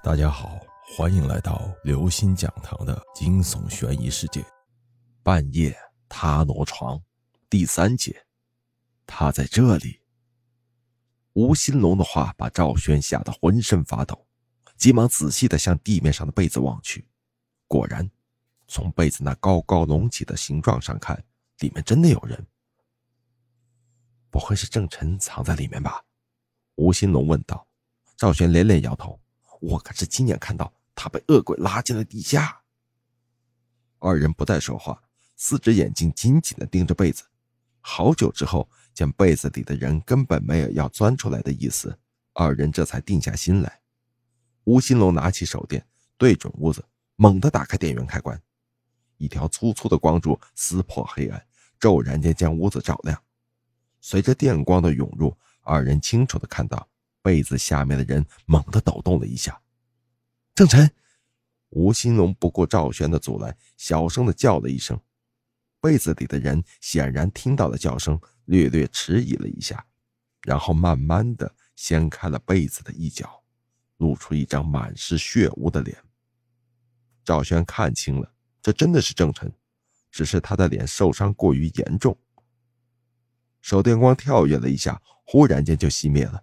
大家好，欢迎来到刘星讲堂的惊悚悬疑世界。半夜他挪床，第三节，他在这里。吴新龙的话把赵轩吓得浑身发抖，急忙仔细的向地面上的被子望去，果然，从被子那高高隆起的形状上看，里面真的有人。不会是郑晨藏在里面吧？吴新龙问道。赵轩连连摇头。我可是亲眼看到他被恶鬼拉进了地下。二人不再说话，四只眼睛紧紧地盯着被子。好久之后，见被子里的人根本没有要钻出来的意思，二人这才定下心来。吴新龙拿起手电，对准屋子，猛地打开电源开关，一条粗粗的光柱撕破黑暗，骤然间将屋子照亮。随着电光的涌入，二人清楚地看到。被子下面的人猛地抖动了一下，郑晨，吴新龙不顾赵轩的阻拦，小声的叫了一声。被子里的人显然听到了叫声，略略迟疑了一下，然后慢慢的掀开了被子的一角，露出一张满是血污的脸。赵轩看清了，这真的是郑晨，只是他的脸受伤过于严重。手电光跳跃了一下，忽然间就熄灭了。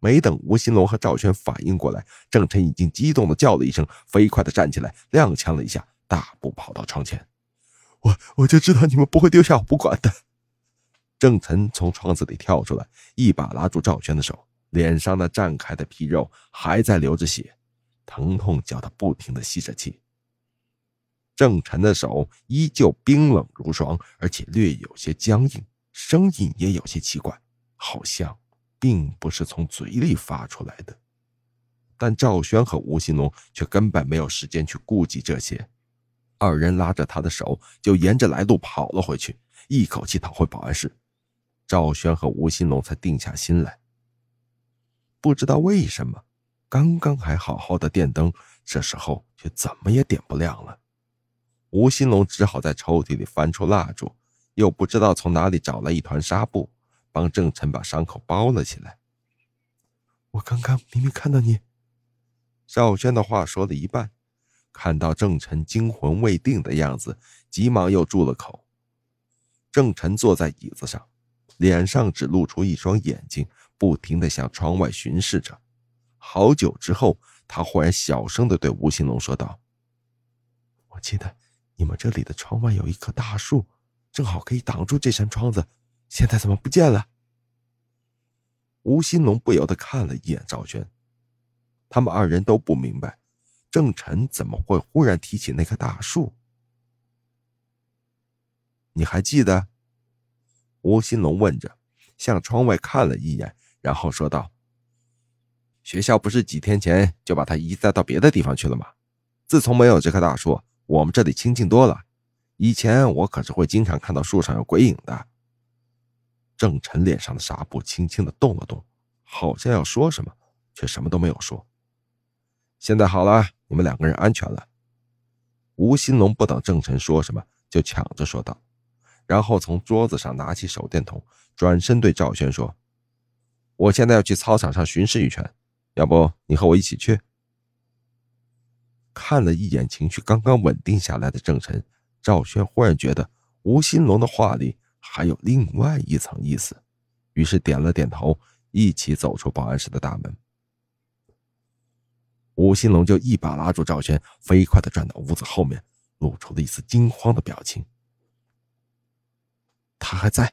没等吴新龙和赵轩反应过来，郑晨已经激动的叫了一声，飞快的站起来，踉跄了一下，大步跑到窗前。我我就知道你们不会丢下我不管的。郑晨从窗子里跳出来，一把拉住赵轩的手，脸上那绽开的皮肉还在流着血，疼痛叫他不停的吸着气。郑晨的手依旧冰冷如霜，而且略有些僵硬，声音也有些奇怪，好像。并不是从嘴里发出来的，但赵轩和吴新龙却根本没有时间去顾及这些，二人拉着他的手就沿着来路跑了回去，一口气逃回保安室。赵轩和吴新龙才定下心来。不知道为什么，刚刚还好好的电灯，这时候却怎么也点不亮了。吴新龙只好在抽屉里翻出蜡烛，又不知道从哪里找来一团纱布。帮郑晨把伤口包了起来。我刚刚明明看到你。赵轩的话说了一半，看到郑晨惊魂未定的样子，急忙又住了口。郑晨坐在椅子上，脸上只露出一双眼睛，不停的向窗外巡视着。好久之后，他忽然小声的对吴兴龙说道：“我记得你们这里的窗外有一棵大树，正好可以挡住这扇窗子。”现在怎么不见了？吴新龙不由得看了一眼赵轩，他们二人都不明白，郑晨怎么会忽然提起那棵大树。你还记得？吴新龙问着，向窗外看了一眼，然后说道：“学校不是几天前就把它移栽到别的地方去了吗？自从没有这棵大树，我们这里清静多了。以前我可是会经常看到树上有鬼影的。”郑晨脸上的纱布轻轻的动了动，好像要说什么，却什么都没有说。现在好了，你们两个人安全了。吴新龙不等郑晨说什么，就抢着说道，然后从桌子上拿起手电筒，转身对赵轩说：“我现在要去操场上巡视一圈，要不你和我一起去？”看了一眼情绪刚刚稳定下来的郑晨，赵轩忽然觉得吴新龙的话里。还有另外一层意思，于是点了点头，一起走出保安室的大门。吴新龙就一把拉住赵轩，飞快的转到屋子后面，露出了一丝惊慌的表情。他还在，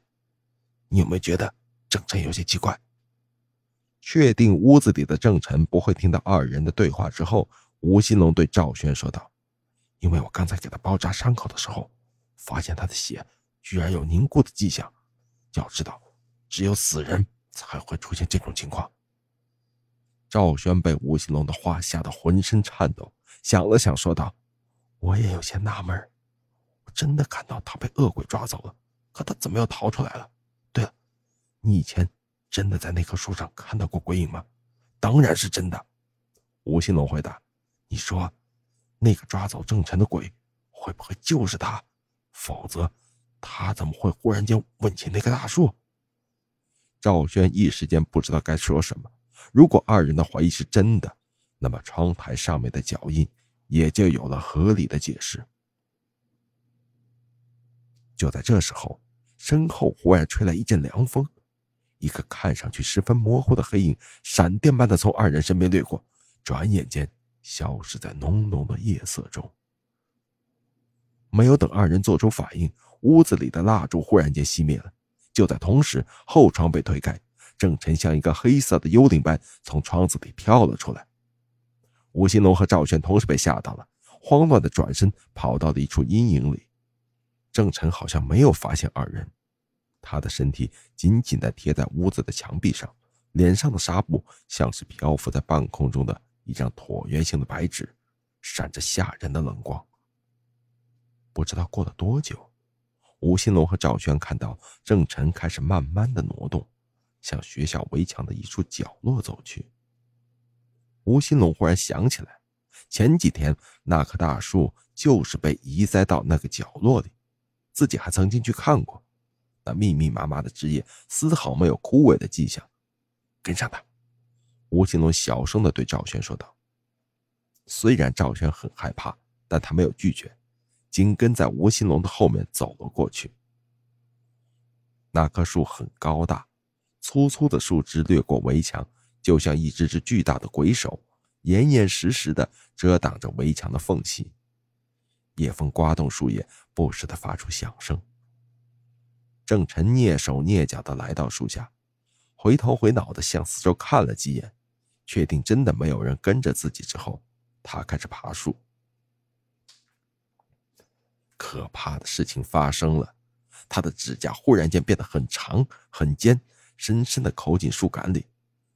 你有没有觉得郑晨有些奇怪？确定屋子里的郑晨不会听到二人的对话之后，吴新龙对赵轩说道：“因为我刚才给他包扎伤口的时候，发现他的血。”居然有凝固的迹象，要知道，只有死人才会出现这种情况。赵轩被吴新龙的话吓得浑身颤抖，想了想，说道：“我也有些纳闷，我真的看到他被恶鬼抓走了，可他怎么又逃出来了？对了，你以前真的在那棵树上看到过鬼影吗？”“当然是真的。”吴新龙回答。“你说，那个抓走郑晨的鬼，会不会就是他？否则……”他怎么会忽然间问起那棵大树？赵轩一时间不知道该说什么。如果二人的怀疑是真的，那么窗台上面的脚印也就有了合理的解释。就在这时候，身后忽然吹来一阵凉风，一个看上去十分模糊的黑影闪电般的从二人身边掠过，转眼间消失在浓浓的夜色中。没有等二人做出反应，屋子里的蜡烛忽然间熄灭了。就在同时，后窗被推开，郑晨像一个黑色的幽灵般从窗子里飘了出来。吴兴龙和赵轩同时被吓到了，慌乱的转身跑到了一处阴影里。郑晨好像没有发现二人，他的身体紧紧地贴在屋子的墙壁上，脸上的纱布像是漂浮在半空中的一张椭圆形的白纸，闪着吓人的冷光。不知道过了多久，吴新龙和赵轩看到郑晨开始慢慢的挪动，向学校围墙的一处角落走去。吴新龙忽然想起来，前几天那棵大树就是被移栽到那个角落里，自己还曾经去看过。那密密麻麻的枝叶丝毫没有枯萎的迹象。跟上他，吴新龙小声的对赵轩说道。虽然赵轩很害怕，但他没有拒绝，紧跟在吴新龙的后面走了过去。那棵树很高大，粗粗的树枝掠过围墙。就像一只只巨大的鬼手，严严实实的遮挡着围墙的缝隙。夜风刮动树叶，不时的发出响声。郑晨蹑手蹑脚的来到树下，回头回脑的向四周看了几眼，确定真的没有人跟着自己之后，他开始爬树。可怕的事情发生了，他的指甲忽然间变得很长很尖，深深的抠进树干里。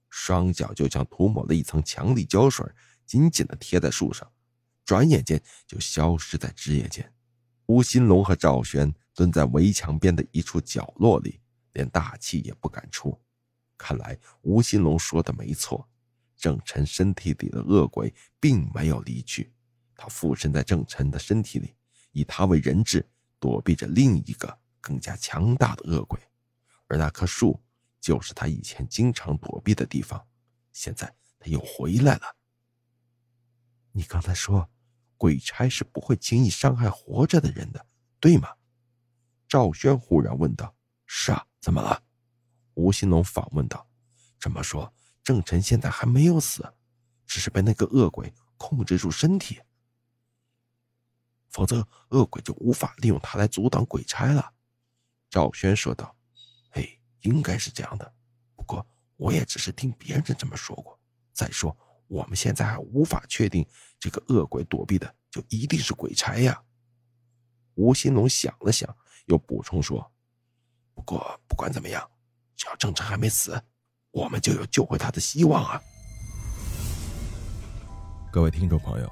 双脚就像涂抹了一层强力胶水，紧紧地贴在树上，转眼间就消失在枝叶间。吴新龙和赵轩蹲在围墙边的一处角落里，连大气也不敢出。看来吴新龙说的没错，郑晨身体里的恶鬼并没有离去，他附身在郑晨的身体里，以他为人质，躲避着另一个更加强大的恶鬼，而那棵树。就是他以前经常躲避的地方，现在他又回来了。你刚才说，鬼差是不会轻易伤害活着的人的，对吗？赵轩忽然问道。是啊，怎么了？吴新龙反问道。这么说，郑晨现在还没有死，只是被那个恶鬼控制住身体，否则恶鬼就无法利用他来阻挡鬼差了。赵轩说道。应该是这样的，不过我也只是听别人这么说过。再说，我们现在还无法确定这个恶鬼躲避的就一定是鬼差呀。吴新龙想了想，又补充说：“不过不管怎么样，只要郑成还没死，我们就有救回他的希望啊。”各位听众朋友，